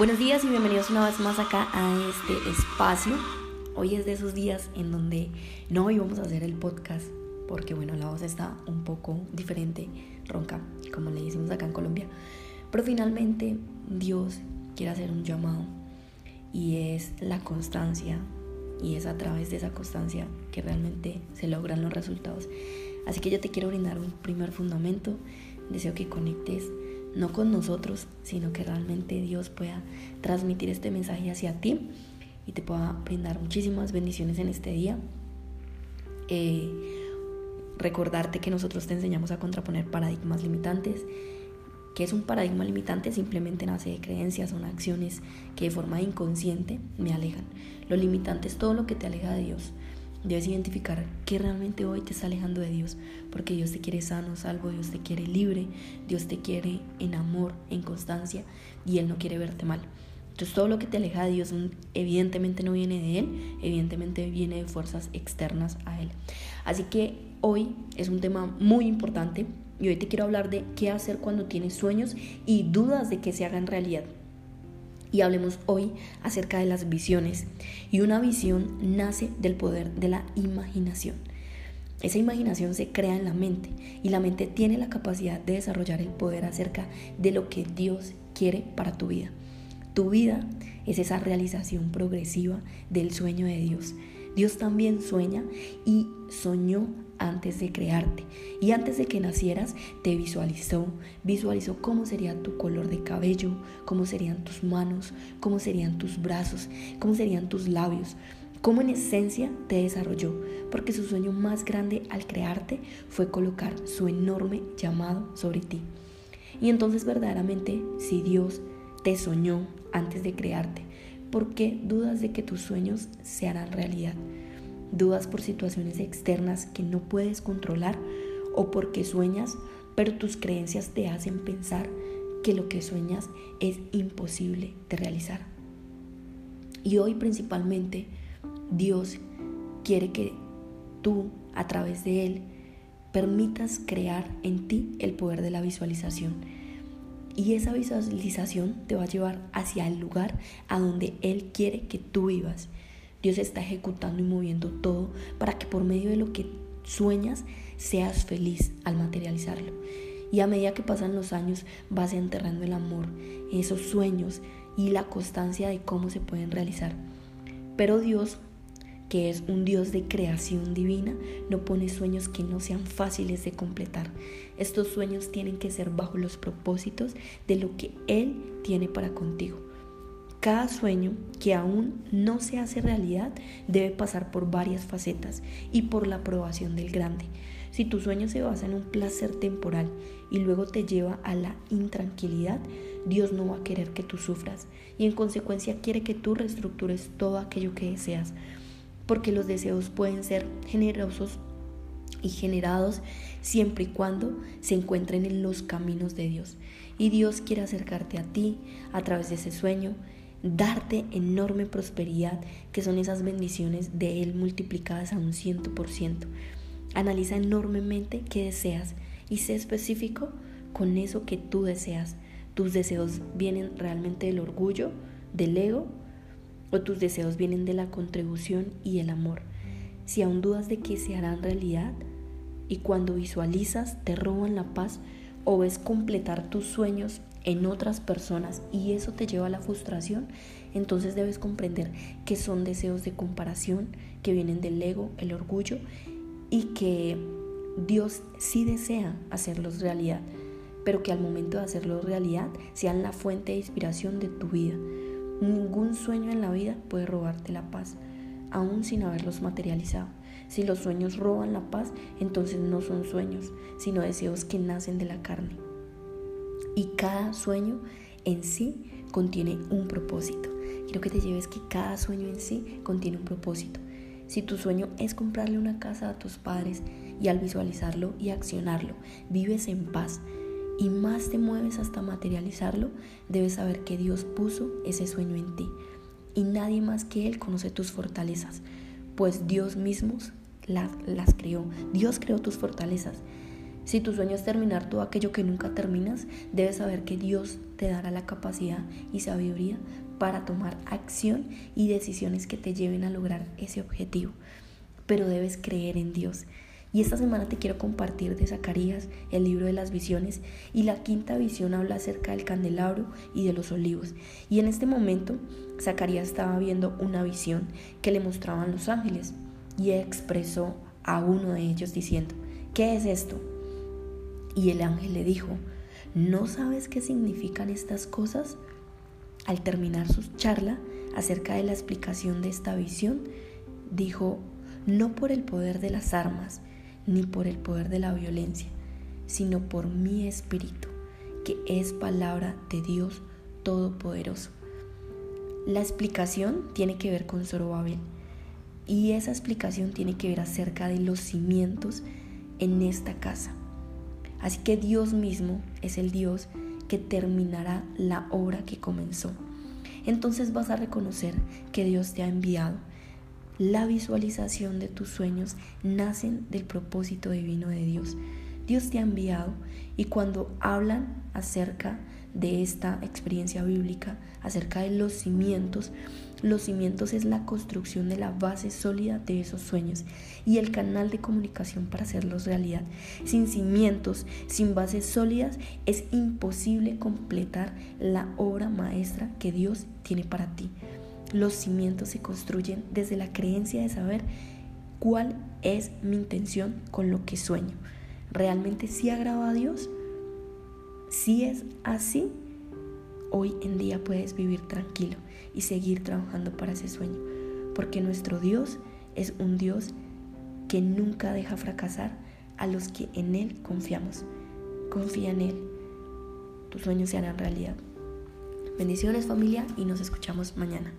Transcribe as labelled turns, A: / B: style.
A: Buenos días y bienvenidos una vez más acá a este espacio. Hoy es de esos días en donde no íbamos a hacer el podcast porque bueno, la voz está un poco diferente, ronca, como le decimos acá en Colombia. Pero finalmente Dios quiere hacer un llamado y es la constancia y es a través de esa constancia que realmente se logran los resultados. Así que yo te quiero brindar un primer fundamento. Deseo que conectes no con nosotros, sino que realmente Dios pueda transmitir este mensaje hacia ti y te pueda brindar muchísimas bendiciones en este día. Eh, recordarte que nosotros te enseñamos a contraponer paradigmas limitantes. que es un paradigma limitante? Simplemente nace de creencias, son acciones que de forma inconsciente me alejan. Lo limitante es todo lo que te aleja de Dios. Debes identificar qué realmente hoy te está alejando de Dios, porque Dios te quiere sano, salvo, Dios te quiere libre, Dios te quiere en amor, en constancia, y Él no quiere verte mal. Entonces todo lo que te aleja de Dios evidentemente no viene de Él, evidentemente viene de fuerzas externas a Él. Así que hoy es un tema muy importante y hoy te quiero hablar de qué hacer cuando tienes sueños y dudas de que se hagan realidad y hablemos hoy acerca de las visiones. Y una visión nace del poder de la imaginación. Esa imaginación se crea en la mente y la mente tiene la capacidad de desarrollar el poder acerca de lo que Dios quiere para tu vida. Tu vida es esa realización progresiva del sueño de Dios. Dios también sueña y soñó antes de crearte. Y antes de que nacieras, te visualizó. Visualizó cómo sería tu color de cabello, cómo serían tus manos, cómo serían tus brazos, cómo serían tus labios. Cómo en esencia te desarrolló, porque su sueño más grande al crearte fue colocar su enorme llamado sobre ti. Y entonces verdaderamente, si Dios te soñó antes de crearte, ¿por qué dudas de que tus sueños se harán realidad? Dudas por situaciones externas que no puedes controlar o porque sueñas, pero tus creencias te hacen pensar que lo que sueñas es imposible de realizar. Y hoy principalmente Dios quiere que tú, a través de Él, permitas crear en ti el poder de la visualización. Y esa visualización te va a llevar hacia el lugar a donde Él quiere que tú vivas. Dios está ejecutando y moviendo todo para que por medio de lo que sueñas seas feliz al materializarlo. Y a medida que pasan los años vas enterrando el amor, esos sueños y la constancia de cómo se pueden realizar. Pero Dios, que es un Dios de creación divina, no pone sueños que no sean fáciles de completar. Estos sueños tienen que ser bajo los propósitos de lo que Él tiene para contigo. Cada sueño que aún no se hace realidad debe pasar por varias facetas y por la aprobación del grande. Si tu sueño se basa en un placer temporal y luego te lleva a la intranquilidad, Dios no va a querer que tú sufras y en consecuencia quiere que tú reestructures todo aquello que deseas, porque los deseos pueden ser generosos y generados siempre y cuando se encuentren en los caminos de Dios. Y Dios quiere acercarte a ti a través de ese sueño darte enorme prosperidad, que son esas bendiciones de Él multiplicadas a un ciento por ciento. Analiza enormemente qué deseas y sé específico con eso que tú deseas. ¿Tus deseos vienen realmente del orgullo, del ego? ¿O tus deseos vienen de la contribución y el amor? Si aún dudas de que se harán realidad y cuando visualizas te roban la paz o ves completar tus sueños en otras personas y eso te lleva a la frustración, entonces debes comprender que son deseos de comparación que vienen del ego, el orgullo y que Dios sí desea hacerlos realidad, pero que al momento de hacerlos realidad sean la fuente de inspiración de tu vida. Ningún sueño en la vida puede robarte la paz, aún sin haberlos materializado. Si los sueños roban la paz, entonces no son sueños, sino deseos que nacen de la carne y cada sueño en sí contiene un propósito. Quiero que te lleves que cada sueño en sí contiene un propósito. Si tu sueño es comprarle una casa a tus padres y al visualizarlo y accionarlo, vives en paz y más te mueves hasta materializarlo, debes saber que Dios puso ese sueño en ti y nadie más que Él conoce tus fortalezas, pues Dios mismo las, las creó. Dios creó tus fortalezas Si tu sueño es terminar todo aquello que nunca terminas, debes saber que Dios te dará la capacidad y sabiduría para tomar acción y decisiones que te lleven a lograr ese objetivo. Pero debes creer en Dios. Y esta semana te quiero compartir de Zacarías, el libro de las visiones, y la quinta visión habla acerca del candelabro y de los olivos. Y en este momento, Zacarías estaba viendo una visión que le mostraban los ángeles y expresó a uno de ellos diciendo, ¿qué es esto? Y el ángel le dijo, ¿no sabes qué significan estas cosas? Al terminar su charla acerca de la explicación de esta visión, dijo, no por el poder de las armas, ni por el poder de la violencia, sino por mi espíritu, que es palabra de Dios Todopoderoso. La explicación tiene que ver con Zorobabel y esa explicación tiene que ver acerca de los cimientos en esta casa. Así que Dios mismo es el Dios que terminará la obra que comenzó. Entonces vas a reconocer que Dios te ha enviado. La visualización de tus sueños nacen del propósito divino de Dios. Dios te ha enviado y cuando hablan acerca de esta experiencia bíblica, acerca de los cimientos, los cimientos es la construcción de la base sólida de esos sueños y el canal de comunicación para hacerlos realidad. Sin cimientos, sin bases sólidas, es imposible completar la obra maestra que Dios tiene para ti. Los cimientos se construyen desde la creencia de saber cuál es mi intención con lo que sueño. ¿Realmente sí agrada a Dios? Si es así, hoy en día puedes vivir tranquilo y seguir trabajando para ese sueño, porque nuestro Dios es un Dios que nunca deja fracasar a los que en Él confiamos. Confía en Él, tus sueños se harán realidad. Bendiciones familia y nos escuchamos mañana.